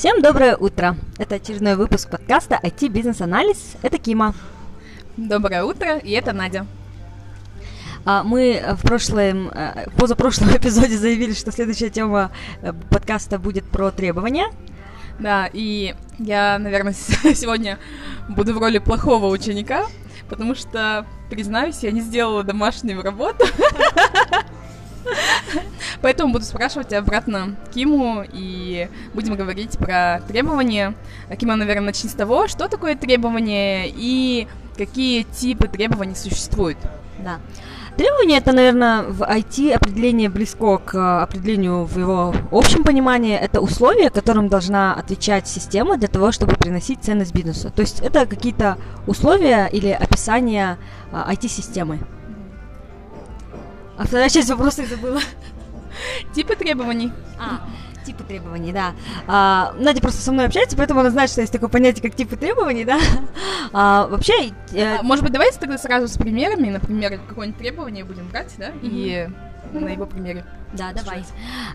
Всем доброе утро! Это очередной выпуск подкаста IT Бизнес Анализ. Это Кима. Доброе утро, и это Надя. А, мы в прошлом, э, позапрошлом эпизоде заявили, что следующая тема э, подкаста будет про требования. Да, и я, наверное, сегодня буду в роли плохого ученика, потому что, признаюсь, я не сделала домашнюю работу. Поэтому буду спрашивать обратно Киму и будем говорить про требования. Кима, наверное, начни с того, что такое требование и какие типы требований существуют. Да. Требование это, наверное, в IT определение близко к определению в его общем понимании. Это условия, которым должна отвечать система для того, чтобы приносить ценность бизнесу. То есть это какие-то условия или описания IT-системы. А вторая часть вопроса я забыла. Типы требований. А, типы требований, да. А, Надя просто со мной общается, поэтому она знает, что есть такое понятие, как типы требований, да. А, вообще... Э... А, может быть, давайте тогда сразу с примерами, например, какое-нибудь требование будем брать, да, mm-hmm. и на его примере. Да, давай.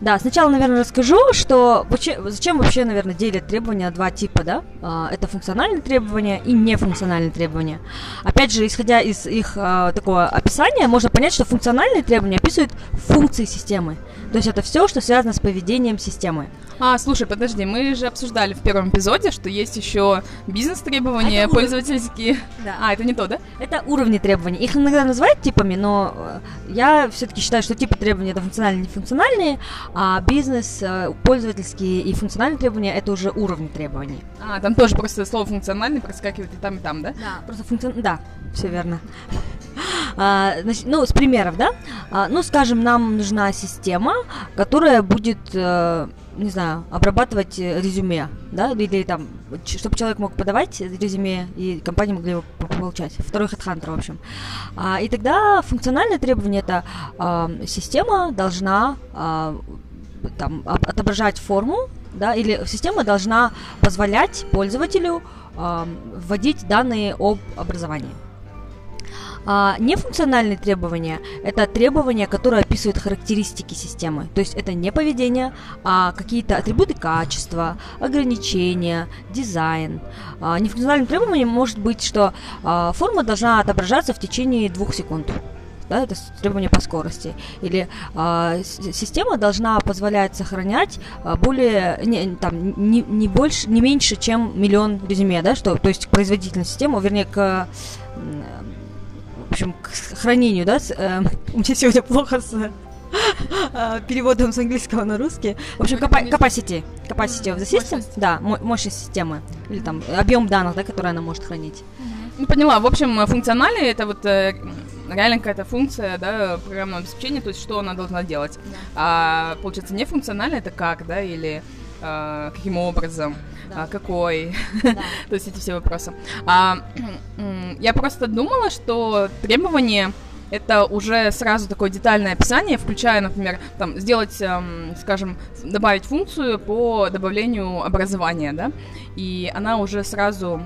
Да, сначала, наверное, расскажу, что зачем вообще, наверное, делят требования на два типа, да? А, это функциональные требования и нефункциональные требования. Опять же, исходя из их а, такого описания, можно понять, что функциональные требования описывают функции системы. То есть это все, что связано с поведением системы. А, слушай, подожди, мы же обсуждали в первом эпизоде, что есть еще бизнес-требования, а пользовательские. Да. А, это не то, да? Это уровни требований. Их иногда называют типами, но э, я все-таки считаю, что типы требований это функциональные и нефункциональные, а бизнес, э, пользовательские и функциональные требования это уже уровни требований. А, там тоже просто слово функциональный проскакивает и там, и там, да? Да, просто функцион... Да, все верно. А, значит, ну, с примеров, да? А, ну, скажем, нам нужна система, которая будет, а, не знаю, обрабатывать резюме, да, или там, чтобы человек мог подавать резюме, и компании могли его получать. Второй HeadHunter, в общем. А, и тогда функциональное требование это а, система должна а, там, отображать форму, да, или система должна позволять пользователю э, вводить данные об образовании. А, нефункциональные требования – это требования, которые описывают характеристики системы. То есть это не поведение, а какие-то атрибуты качества, ограничения, дизайн. А, нефункциональным требованием может быть, что а, форма должна отображаться в течение двух секунд да, это требование по скорости. Или э, система должна позволять сохранять э, более, не, там, не, не больше, не меньше, чем миллион резюме, да, что, то есть производительность системы, вернее, к общем, к хранению, да, с, э, у меня сегодня плохо с э, переводом с английского на русский. В общем, capacity, capacity of the system, да, мощность системы, или там объем данных, да, который она может хранить. Ну, поняла. В общем, функциональный это вот э, реально какая-то функция, да, программного обеспечения, то есть что она должна делать. Да. А получается, нефункциональный это как, да, или э, каким образом да. а, какой, да. то есть эти все вопросы. А, я просто думала, что требования это уже сразу такое детальное описание, включая, например, там, сделать, эм, скажем, добавить функцию по добавлению образования, да, и она уже сразу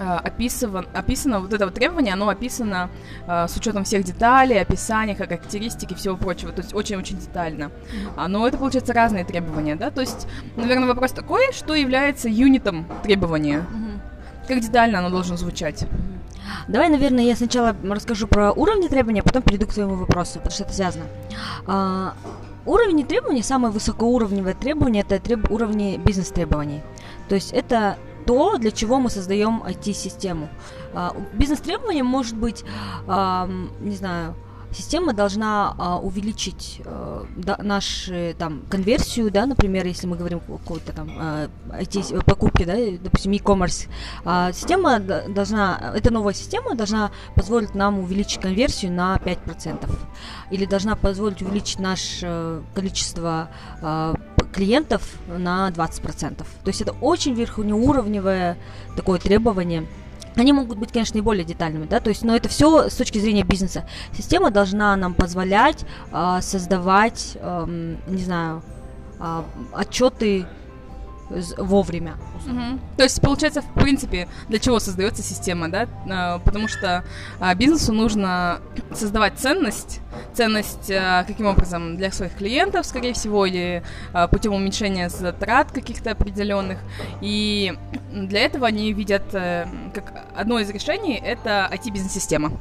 Э, описано, описано вот это вот требование, оно описано э, с учетом всех деталей, описаний, характеристики и всего прочего, то есть очень-очень детально. А, но это, получается, разные требования, да, то есть, наверное, вопрос такой, что является юнитом требования? Как детально оно должно звучать? Давай, наверное, я сначала расскажу про уровни требования, а потом перейду к твоему вопросу, потому что это связано. А, уровни требований, самое высокоуровневое требование, это треб... уровни бизнес-требований. То есть это то, для чего мы создаем IT-систему. А, бизнес-требование может быть, не знаю, система должна а, увеличить а, да, нашу там конверсию, да, например, если мы говорим о какой-то там а, IT покупке, да, допустим, e-commerce, а, система должна, эта новая система должна позволить нам увеличить конверсию на 5%, или должна позволить увеличить наше а, количество а, клиентов на 20%. То есть это очень верхнеуровневое такое требование. Они могут быть, конечно, и более детальными, да, то есть, но это все с точки зрения бизнеса. Система должна нам позволять э, создавать, э, не знаю, э, отчеты з- вовремя. Мгм. То есть, получается, в принципе, для чего создается система, да? А, Потому что а, бизнесу нужно создавать ценность. Ценность а, каким образом? Для своих клиентов, скорее всего, или путем уменьшения затрат каких-то определенных. И для этого они видят э, как одно из решений это IT-бизнес-система.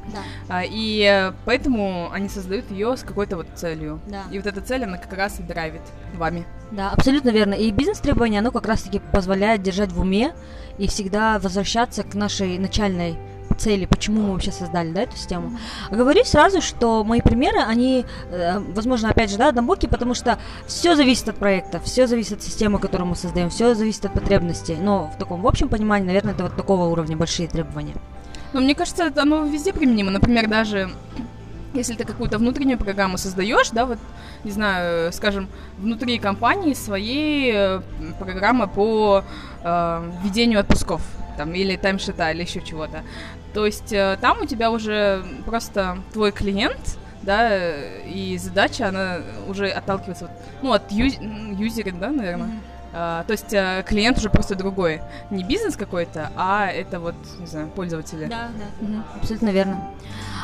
Да. И э, поэтому они создают ее с какой-то вот целью. Да. И вот эта цель, она как раз и драйвит вами. Да, абсолютно верно. И бизнес-требование, оно как раз-таки позволяет держать в уме и всегда возвращаться к нашей начальной цели, почему мы вообще создали, да, эту систему. Говорю сразу, что мои примеры, они, э, возможно, опять же, да, однобокие, потому что все зависит от проекта, все зависит от системы, которую мы создаем, все зависит от потребностей. Но в таком в общем понимании, наверное, это вот такого уровня большие требования. Но мне кажется, это оно везде применимо. Например, даже если ты какую-то внутреннюю программу создаешь, да, вот, не знаю, скажем, внутри компании своей э, программа по э, ведению отпусков, там, или таймшита, или еще чего-то. То есть э, там у тебя уже просто твой клиент, да, э, и задача, она уже отталкивается, вот, ну, от юзера, да, наверное. А, то есть э, клиент уже просто другой. Не бизнес какой-то, а это вот, не знаю, пользователи. Да, да. Абсолютно верно.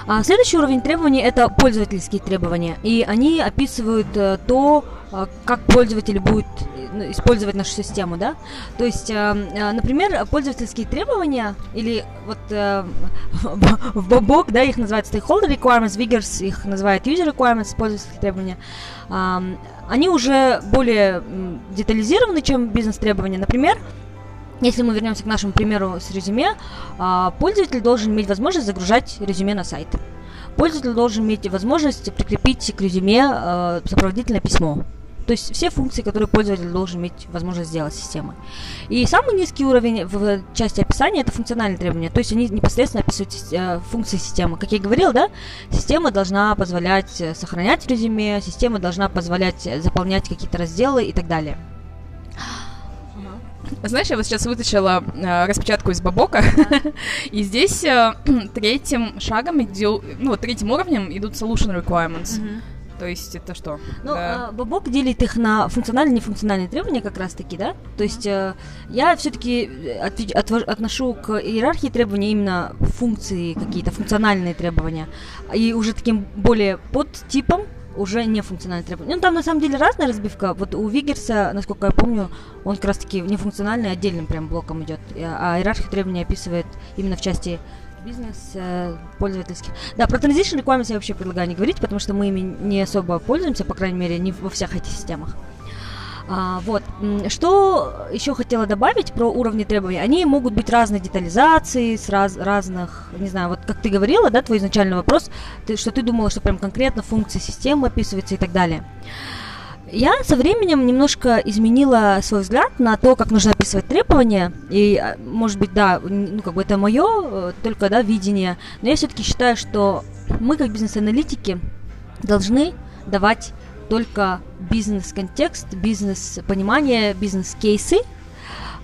А следующий уровень требований это пользовательские требования. И они описывают э, то, э, как пользователь будет э, использовать нашу систему, да. То есть, например, пользовательские требования или вот в Бобок, да, их называют stakeholder requirements, Wiggers их называют user requirements, пользовательские требования. Они уже более детализированы, чем бизнес-требования. Например, если мы вернемся к нашему примеру с резюме, а, пользователь должен иметь возможность загружать резюме на сайт. Пользователь должен иметь возможность прикрепить к резюме э, сопроводительное письмо. То есть все функции, которые пользователь должен иметь возможность сделать системой. И самый низкий уровень в части описания это функциональные требования. То есть они непосредственно описывают э, функции системы. Как я говорил, да, система должна позволять э, сохранять резюме, система должна позволять э, заполнять какие-то разделы и так далее. Знаешь, я вот сейчас вытащила э, распечатку из Бабока, и здесь э, третьим шагом, идё- ну вот третьим уровнем идут solution requirements. То есть это что? Ну, Да. а, Бобок делит их на функциональные и нефункциональные требования как раз-таки, да? То есть э, я все-таки отношу к иерархии требований именно функции какие-то, функциональные требования. И уже таким более подтипом уже не функциональные требования. Ну, там на самом деле разная разбивка. Вот у Вигерса, насколько я помню, он как раз-таки нефункциональный отдельным прям блоком идет. А иерархия требований описывает именно в части бизнес э, пользовательских. Да, про Transition Requirements я вообще предлагаю не говорить, потому что мы ими не особо пользуемся, по крайней мере, не во всех этих системах. А, вот. Что еще хотела добавить про уровни требований? Они могут быть разной детализации, с раз, разных, не знаю, вот как ты говорила, да, твой изначальный вопрос, ты, что ты думала, что прям конкретно функции системы описываются и так далее. Я со временем немножко изменила свой взгляд на то, как нужно описывать требования. И, а, может быть, да, ну как бы это мое только да, видение. Но я все-таки считаю, что мы, как бизнес-аналитики, должны давать только бизнес-контекст, бизнес-понимание, бизнес-кейсы,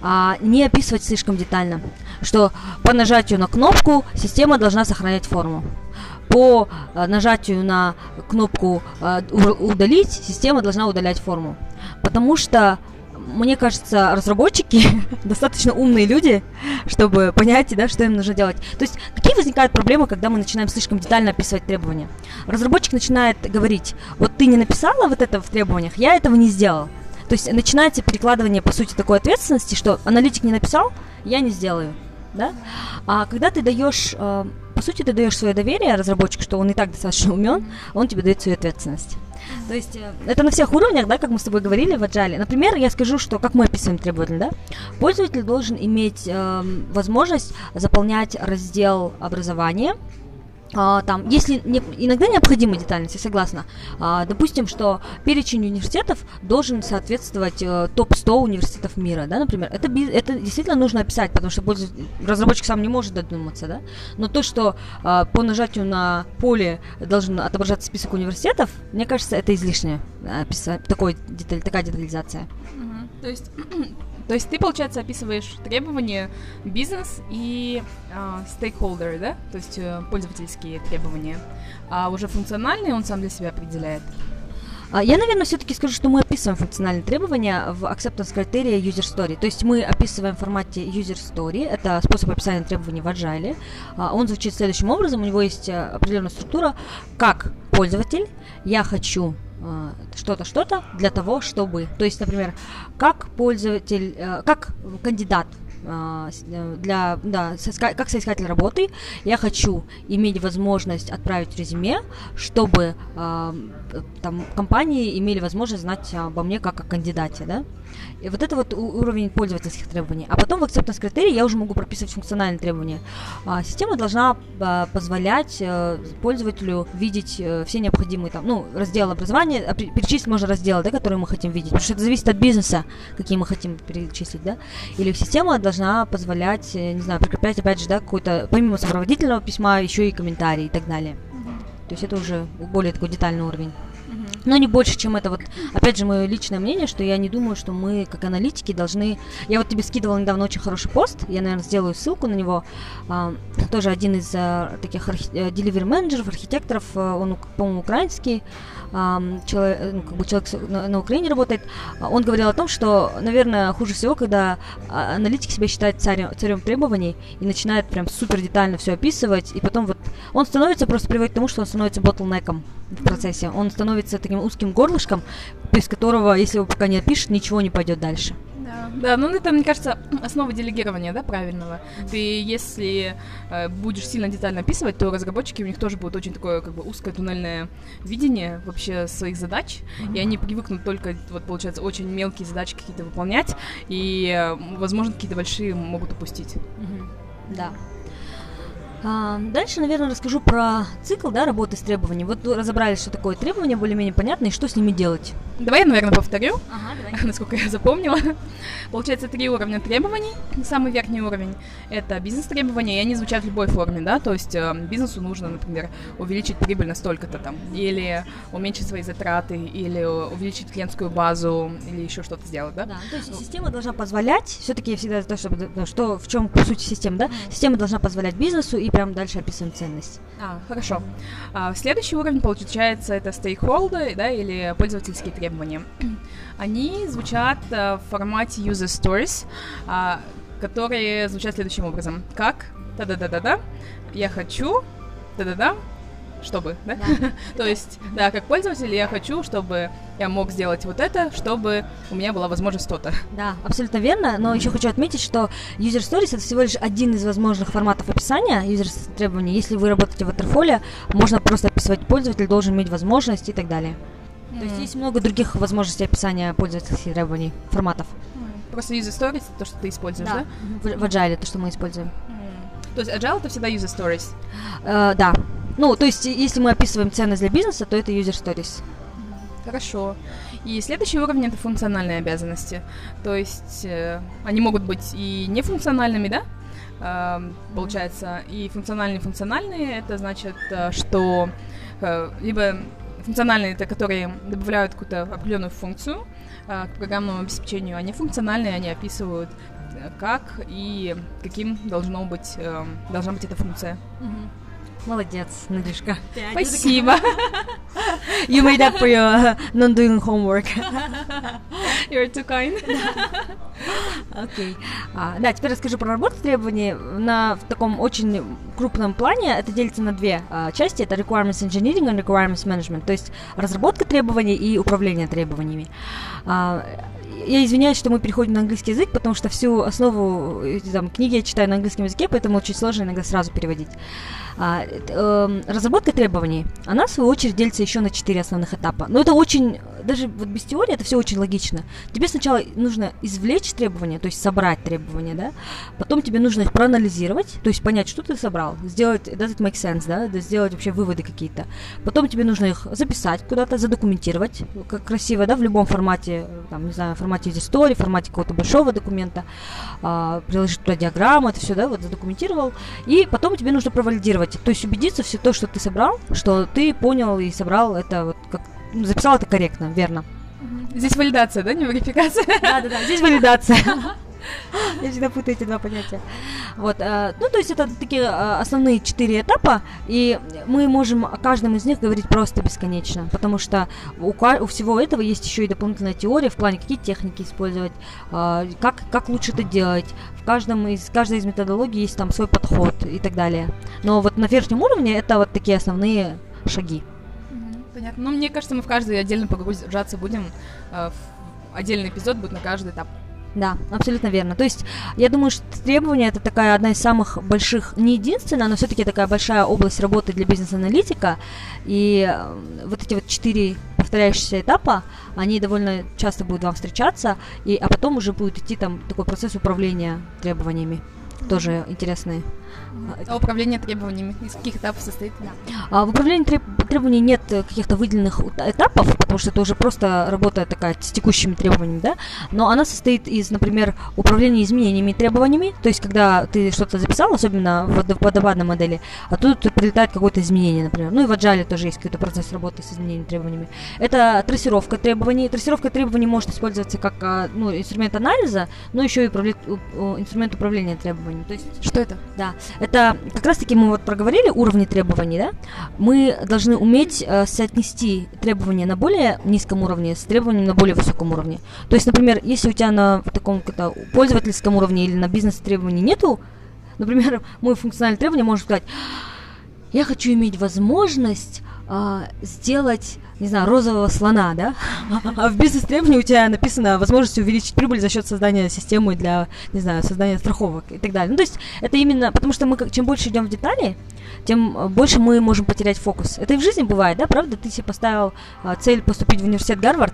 а не описывать слишком детально. Что по нажатию на кнопку система должна сохранять форму. По э, нажатию на кнопку э, удалить система должна удалять форму. Потому что мне кажется, разработчики достаточно умные люди, чтобы понять, да, что им нужно делать. То есть, какие возникают проблемы, когда мы начинаем слишком детально описывать требования? Разработчик начинает говорить, вот ты не написала вот это в требованиях, я этого не сделал. То есть начинается перекладывание, по сути, такой ответственности, что аналитик не написал, я не сделаю. Да? А когда ты даешь, э, по сути, ты даешь свое доверие разработчику, что он и так достаточно умен, он тебе дает свою ответственность. То есть э, это на всех уровнях, да, как мы с тобой говорили в Agile. Например, я скажу, что как мы описываем требования, да, пользователь должен иметь эм, возможность заполнять раздел образования. А, там, если не- иногда необходима детальность, я согласна. А, допустим, что перечень университетов должен соответствовать э, топ-100 университетов мира, да, например. Это, это действительно нужно описать, потому что разработчик сам не может додуматься, да. Но то, что а, по нажатию на поле должен отображаться список университетов, мне кажется, это излишнее описать, такой деталь, такая детализация. Мгм. То есть, то есть ты, получается, описываешь требования бизнес и а, стейкхолдеры, да? То есть э, пользовательские требования. А уже функциональные он сам для себя определяет. А, Я, наверное, все-таки скажу, что мы описываем функциональные требования в acceptance criteria user story. То есть мы описываем в формате user story. Это способ описания требований в Agile. А, Он звучит следующим образом. У него есть э, определенная структура. Как пользователь я хочу э, что-то, что-то для того, чтобы. То есть, например, как пользователь, э, как кандидат э, для, да, как соискатель работы, я хочу иметь возможность отправить резюме, чтобы э, там компании имели возможность знать обо мне как о кандидате, да. И вот это вот уровень пользовательских требований. А потом в acceptance критерии я уже могу прописывать функциональные требования. А, система должна а, позволять э, пользователю видеть э, все необходимые там, ну, разделы образования, а, пе- перечислить можно разделы, да, которые мы хотим видеть, потому что это зависит от бизнеса, какие мы хотим перечислить, да. Или система должна позволять, э, не знаю, прикреплять, опять же, да, какой-то, помимо сопроводительного письма, еще и комментарии и так далее. То есть это уже более такой детальный уровень. Но не больше, чем это вот, опять же, мое личное мнение, что я не думаю, что мы, как аналитики, должны... Я вот тебе скидывала недавно очень хороший пост, я, наверное, сделаю ссылку на него. А, тоже один из а, таких архи- э, delivery менеджеров, архитекторов, а, он, по-моему, украинский, ам, человек, э, ну, как бы человек на, на Украине работает. А, Он говорил о том, что, наверное, хуже всего, когда а, аналитик себя считает царем, царем требований и начинает прям супер детально все описывать, и потом вот он становится, просто приводит к тому, что он становится ботлнеком в процессе. Он становится таким узким горлышком, без которого, если его пока не опишет, ничего не пойдет дальше. Да, да, ну это, мне кажется, основа делегирования, да, правильного. Ты, если э, будешь сильно детально описывать, то разработчики, у них тоже будет очень такое, как бы, узкое туннельное видение вообще своих задач, и они привыкнут только, вот, получается, очень мелкие задачи какие-то выполнять, и, э, возможно, какие-то большие могут упустить. Да. А, дальше, наверное, расскажу про цикл да, работы с требованиями. Вот разобрались, что такое требования, более-менее понятно, и что с ними делать. Давай я, наверное, повторю. Ага, давай. насколько я запомнила. Получается, три уровня требований. Самый верхний уровень — это бизнес-требования, и они звучат в любой форме, да, то есть э, бизнесу нужно, например, увеличить прибыль на столько-то там, или уменьшить свои затраты, или увеличить клиентскую базу, или еще что-то сделать, да? Да, то есть система должна позволять, все-таки я всегда за то, да, что, в чем по сути система, да? Система должна позволять бизнесу и прям дальше описываем ценность. А, хорошо. А, следующий уровень, получается, это stakeholder, да, или пользовательские требования. Они звучат э, в формате user stories, а, которые звучат следующим образом. Как? Да-да-да-да-да. Я хочу. Да-да-да. Чтобы, да? То есть, да, как пользователь я хочу, чтобы я мог сделать вот это, чтобы у меня была возможность то-то. Да, абсолютно верно, но еще хочу отметить, что User Stories это всего лишь один из возможных форматов описания user требований. Если вы работаете в Waterfall, можно просто описывать пользователь, должен иметь возможность и так далее. То есть есть много других возможностей описания пользовательских требований, форматов. Просто user stories это то, что ты используешь, да? В, в Agile то, что мы используем. То есть agile это всегда user stories. Э, да. Ну, то есть, если мы описываем ценность для бизнеса, то это User Stories. Хорошо. И следующий уровень это функциональные обязанности. То есть э, они могут быть и нефункциональными, да? Эм, получается, и функциональные функциональные это значит, э, что э, либо функциональные это которые добавляют какую-то определенную функцию э, к программному обеспечению, а нефункциональные они описывают э, как и каким должно быть, э, должна быть эта функция. Молодец, Надюшка. Спасибо. You made up for your uh, non-doing homework. You're too kind. Окей. А, да, теперь расскажу про работу требований. На в таком очень крупном плане это делится на две а, части. Это requirements engineering и requirements management. То есть разработка требований и управление требованиями. А, я извиняюсь, что мы переходим на английский язык, потому что всю основу э, там, книги я читаю на английском языке, поэтому очень сложно иногда сразу переводить. А, э, эм, разработка требований, она в свою очередь делится еще на четыре основных этапа. Но это очень, даже вот без теории это все очень логично. Тебе сначала нужно извлечь требования, то есть собрать требования, да, потом тебе нужно их проанализировать, то есть понять, что ты собрал, сделать, does it make sense, да, сделать вообще выводы какие-то. Потом тебе нужно их записать куда-то, задокументировать, как красиво, да, в любом формате, там, не знаю, формате в формате какого-то большого документа, а, приложить туда диаграмму, это все, да, вот задокументировал, и потом тебе нужно провалидировать, то есть убедиться все то, что ты собрал, что ты понял и собрал это вот как записал это корректно, верно. Здесь валидация, да, не верификация? Да, да, да. Здесь валидация. Я всегда путаю эти два понятия. Вот, э, ну, то есть это такие э, основные четыре этапа, и мы можем о каждом из них говорить просто бесконечно, потому что у, у всего этого есть еще и дополнительная теория в плане, какие техники использовать, э, как, как лучше это делать. В каждом из, каждой из методологий есть там свой подход и так далее. Но вот на верхнем уровне это вот такие основные шаги. Понятно. Ну, мне кажется, мы в каждый отдельно погружаться будем. Э, отдельный эпизод будет на каждый этап. Да, абсолютно верно. То есть, я думаю, что требования это такая одна из самых больших, не единственная, но все-таки такая большая область работы для бизнес-аналитика. И э, вот эти вот четыре повторяющиеся этапа, они довольно часто будут вам встречаться, и, а потом уже будет идти там такой процесс управления требованиями. Тоже интересные а управление требованиями из каких этапов состоит? Да. А в управлении треб требований нет каких-то выделенных этапов, потому что это уже просто работа такая с текущими требованиями, да, но она состоит из, например, управления изменениями и требованиями, то есть когда ты что-то записал, особенно в водопадной модели, а тут прилетает какое-то изменение, например. Ну и в Agile тоже есть какой-то процесс работы с изменениями требованиями. Это трассировка требований. Трассировка требований может использоваться как а, ну, инструмент анализа, но еще и управлять, инструмент управления требованиями. То есть, что это? Да, это как раз-таки мы вот проговорили уровни требований, да? Мы должны уметь э, соотнести требования на более низком уровне с требованиями на более высоком уровне. То есть, например, если у тебя на таком как-то пользовательском уровне или на бизнес требований нету, например, мой функциональное требование может сказать, я хочу иметь возможность а, сделать, не знаю, розового слона, да? А в бизнес-требовании у тебя написано возможность увеличить прибыль за счет создания системы для, не знаю, создания страховок и так далее. Ну, то есть это именно, потому что мы чем больше идем в детали, тем э, больше мы можем потерять фокус. Это и в жизни бывает, да, правда? Ты себе поставил а, цель поступить в университет Гарвард,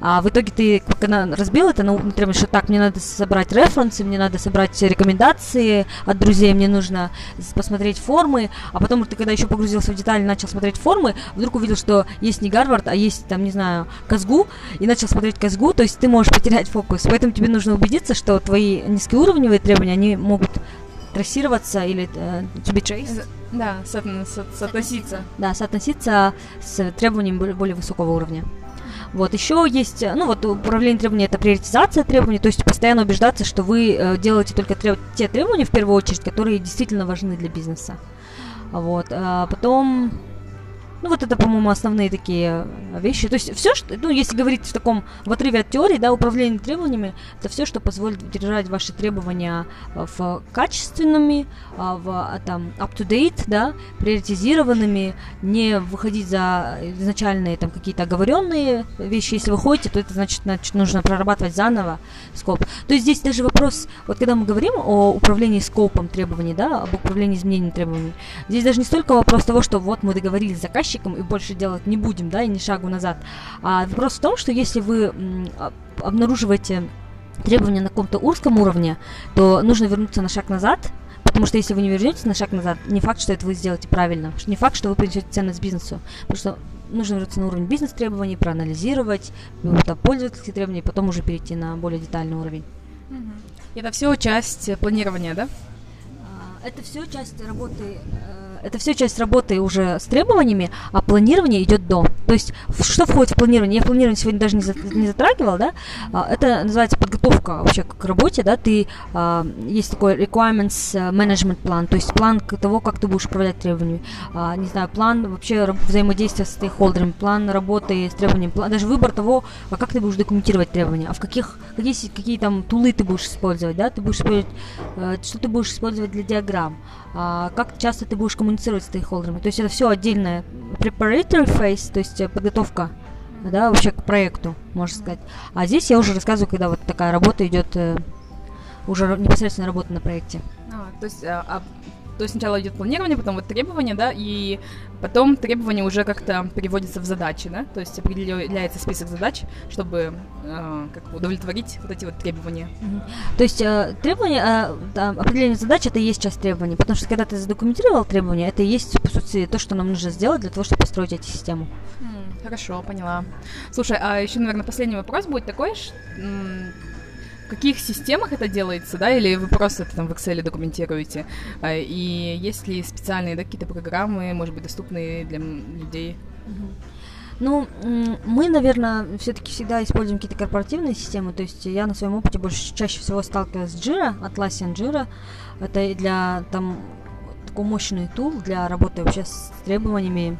а в итоге ты, когда разбил это, ну, требуешь, что так, мне надо собрать референсы, мне надо собрать рекомендации от друзей, мне нужно посмотреть формы, а потом ты, когда еще погрузился в детали, начал смотреть формы, вдруг увидел, что есть не Гарвард, а есть, там, не знаю, Казгу, и начал смотреть Казгу, то есть ты можешь потерять фокус. Поэтому тебе нужно убедиться, что твои низкоуровневые требования, они могут трассироваться или uh, to be traced. Да, со со соотноситься. Да, соотноситься с требованиями более, более высокого уровня. Вот, еще есть, ну вот управление требований это приоритизация требований, то есть постоянно убеждаться, что вы э, делаете только треб те требования в первую очередь, которые действительно важны для бизнеса. Вот, а потом ну, вот это, по-моему, основные такие э, вещи. То есть все, что, ну, если говорить в таком, в отрыве от теории, да, управление требованиями, это все, что позволит держать ваши требования э, в качественными, э, в, там, up-to-date, да, приоритизированными, не выходить за изначальные там какие-то оговоренные вещи. Если вы ходите, то это значит, значит нужно прорабатывать заново скоп. То есть здесь даже вопрос, вот когда мы говорим о управлении скопом требований, да, об управлении изменением требований, здесь даже не столько вопрос того, что вот мы договорились с заказчиком, заказчиком и больше делать не будем, да, и ни шагу назад. А вопрос в том, что если вы а, обнаруживаете требования на каком-то узком уровне, то нужно вернуться на шаг назад, Потому что если вы не вернетесь на шаг назад, не факт, что это вы сделаете правильно. Не факт, что вы принесете ценность бизнесу. Потому что нужно вернуться на уровень бизнес-требований, проанализировать, пользовательские требования, и потом уже перейти на более детальный уровень. Это все часть планирования, да? А, это все часть работы э, это все часть работы уже с требованиями, а планирование идет до. То есть, что входит в планирование? Я планирование сегодня даже не, за, не затрагивал, да? А, это называется подготовка вообще к работе, да? Ты, а, есть такой requirements э, management план, то есть план того, как ты будешь управлять требованиями. А, не знаю, план вообще взаимодействия с стейкхолдерами, план работы с требованиями, план, даже выбор того, а как ты будешь документировать требования, а в каких, какие, какие там тулы ты будешь использовать, да? Ты будешь использовать, э, что ты будешь использовать для диаграмм, как часто ты будешь коммуницировать с стейкхолдерами. То есть это все отдельное preparatory phase, то есть э, подготовка да, вообще к проекту, можно сказать. А здесь я уже рассказываю, когда вот такая работа идет, э, уже непосредственно работа на проекте. А, то есть а, а то есть сначала идет планирование, потом вот требования, да, и потом требования уже как-то переводятся в задачи, да, то есть определяется список задач, чтобы э, как удовлетворить вот эти вот требования. Mm-hmm. То есть э, требования, э, определение задач это и есть часть требований, потому что когда ты задокументировал требования, это и есть, по сути, то, что нам нужно сделать для того, чтобы построить эти систему. Mm, хорошо, поняла. Слушай, а еще, наверное, последний вопрос будет такой, что каких системах это делается, да, или вы просто это там в Excel документируете? А, и есть ли специальные, да, какие-то программы, может быть, доступные для людей? Ну, мы, наверное, все-таки всегда используем какие-то корпоративные системы. То есть я на своем опыте больше чаще всего сталкивалась с Jira, Atlassian Jira. Это для там такой мощный тул для работы вообще с требованиями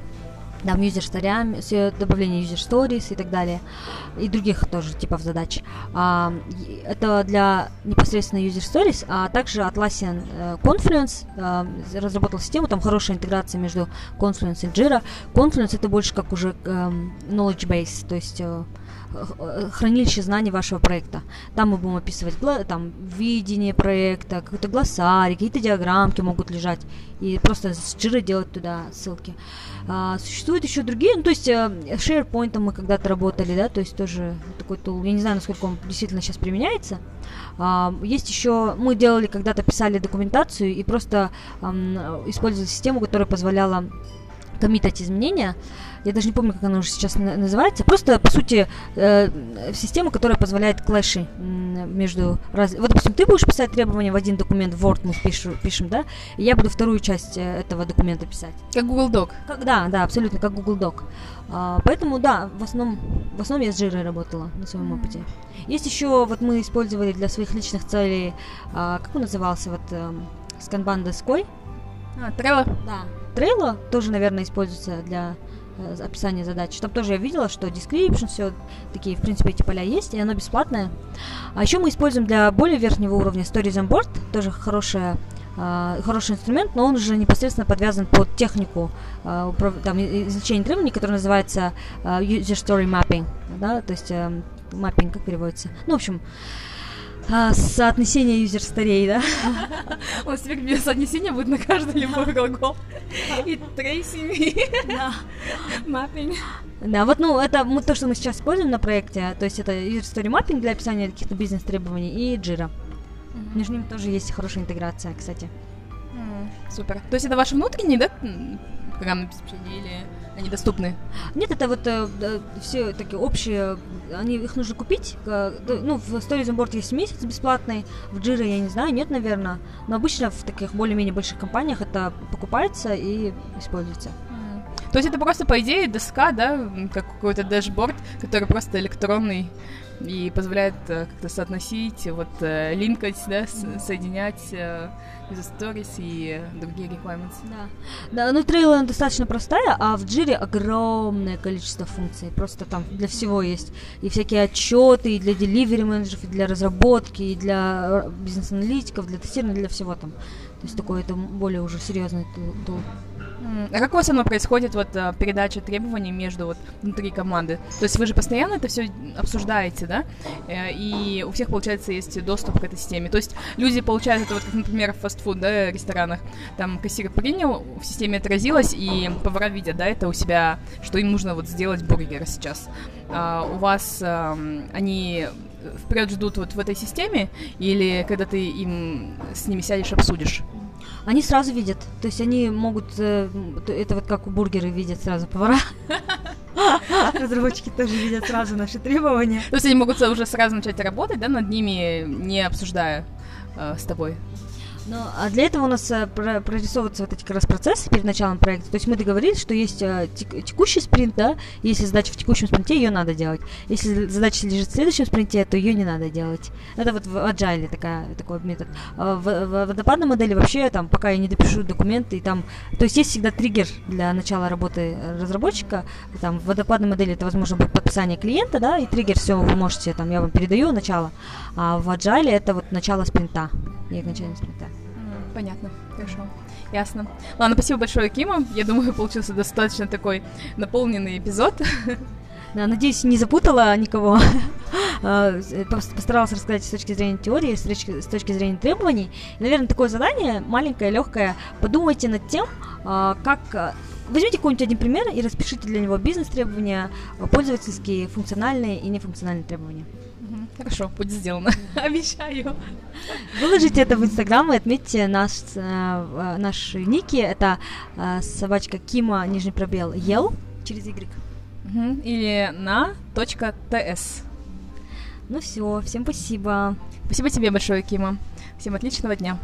там юзер старями, с добавление user stories и так далее, и других тоже типов задач. А, это для непосредственно user stories, а также Atlassian э, Confluence а, разработал систему, там хорошая интеграция между Confluence и Jira. Confluence это больше как уже эм, knowledge base, то есть э, хранилище знаний вашего проекта. Там мы будем описывать там, видение проекта, какой-то глоссарий, какие-то диаграммки могут лежать. И просто с Jira делать туда ссылки. А, существуют еще другие, ну, то есть э, SharePoint мы когда-то работали, да, то есть тоже такой тул. Я не знаю, насколько он действительно сейчас применяется. А, есть еще, мы делали когда-то, писали документацию и просто ам, использовали систему, которая позволяла коммитать изменения. Я даже не помню, как она уже сейчас на- называется. Просто, по сути, э, система, которая позволяет клэши между... Раз... Вот, допустим, ты будешь писать требования в один документ, в Word мы пишу, пишем, да? И я буду вторую часть э, этого документа писать. Как Google Doc. Как, да, да, абсолютно, как Google Doc. А, поэтому, да, в основном, в основном я с Jira работала на своем опыте. Есть еще, вот мы использовали для своих личных целей, а, как он назывался, вот эм, с канбан доской. А, Trello. Да. Trello тоже, наверное, используется для э, описания задач. Там тоже я видела, что description, все такие, в принципе, эти поля есть, и оно бесплатное. А еще мы используем для более верхнего уровня Stories on Board, тоже хорошая а, хороший инструмент, но он уже непосредственно подвязан под технику управ- там, изучения требований, которое называется User Story Mapping, да, то есть эм, mapping, как переводится. Ну, в общем, а, соотнесение user story ей, да. У нас теперь без соотнесения будет на каждый любой глагол. И tracing, и mapping. Да, вот, ну, это то, что мы сейчас используем на проекте, то есть это user story mapping для описания каких-то бизнес-требований и Jira. Между ними тоже есть хорошая интеграция, кстати. М, Супер. То есть это ваши внутренние, да, м, программные обеспечения или они доступны? Нет, это вот все такие общие, они их нужно купить. э, ну, в Stories on Board есть месяц бесплатный, в Jira я не знаю, нет, наверное. Но обычно в таких более-менее больших компаниях это покупается и используется. То есть это просто, по идее, доска, да, как какой-то дэшборд, который просто электронный и позволяет э, как-то соотносить, вот, э, линкать, да, соединять user stories и другие requirements. Да. Да, ну Trello достаточно простая, а в Jira огромное количество функций. Просто там для всего есть. И всякие отчеты, и для delivery менеджеров, и для разработки, и для э, бизнес-аналитиков, для тестирования, для всего там. То есть такой это более уже серьезный тул. А как у вас оно происходит, вот, э, передача требований между вот внутри команды? То есть вы же постоянно это все обсуждаете, да? Э, И у всех, получается, есть доступ к этой системе. То есть люди получают это вот, как, например, в фастфуд, да, ресторанах. Там кассир принял, в системе отразилось, и повара видят, да, это у себя, что им нужно вот сделать бургеры сейчас. А у вас эм, они вперед ждут вот в этой системе, или когда ты им с ними сядешь, обсудишь? Они сразу видят. То есть они могут... э, это вот как у бургеры видят сразу повара. Разработчики тоже видят сразу наши требования. То есть они могут уже сразу начать работать, да, над ними, не обсуждая э, с тобой. Ну, а для этого у нас про- прорисовываются вот эти как раз процессы перед началом проекта. То есть мы договорились, что есть э, тек- текущий спринт, да, если задача в текущем спринте, ее надо делать. Если задача лежит в следующем спринте, то ее не надо делать. Это вот в agile такая, такой метод. А в, в водопадной модели вообще там, пока я не допишу документы, и там, то есть есть всегда триггер для начала работы разработчика. Там в водопадной модели это, возможно, будет подписание клиента, да, и триггер все вы можете, там, я вам передаю начало. А в agile это вот начало спринта и окончание спринта. Понятно, хорошо. Ясно. Ладно, спасибо большое, Кима. Я думаю, получился достаточно такой наполненный эпизод. Да, надеюсь, не запутала никого. А, э, пос- Постаралась рассказать с точки зрения теории, с точки, с точки зрения требований. Наверное, такое задание маленькое, легкое. Подумайте над тем, а, как а, Возьмите какой-нибудь один пример и распишите для него бизнес-требования, а, пользовательские, функциональные и нефункциональные требования. Хорошо, будет сделано. Обещаю. Выложите это в Инстаграм и отметьте наш, э, э, наши ники. Это э, собачка Кима, нижний пробел, ел через Y. Или на точка .ts. Ну все, всем спасибо. Спасибо тебе большое, Кима. Всем отличного дня.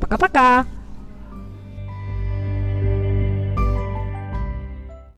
Пока-пока.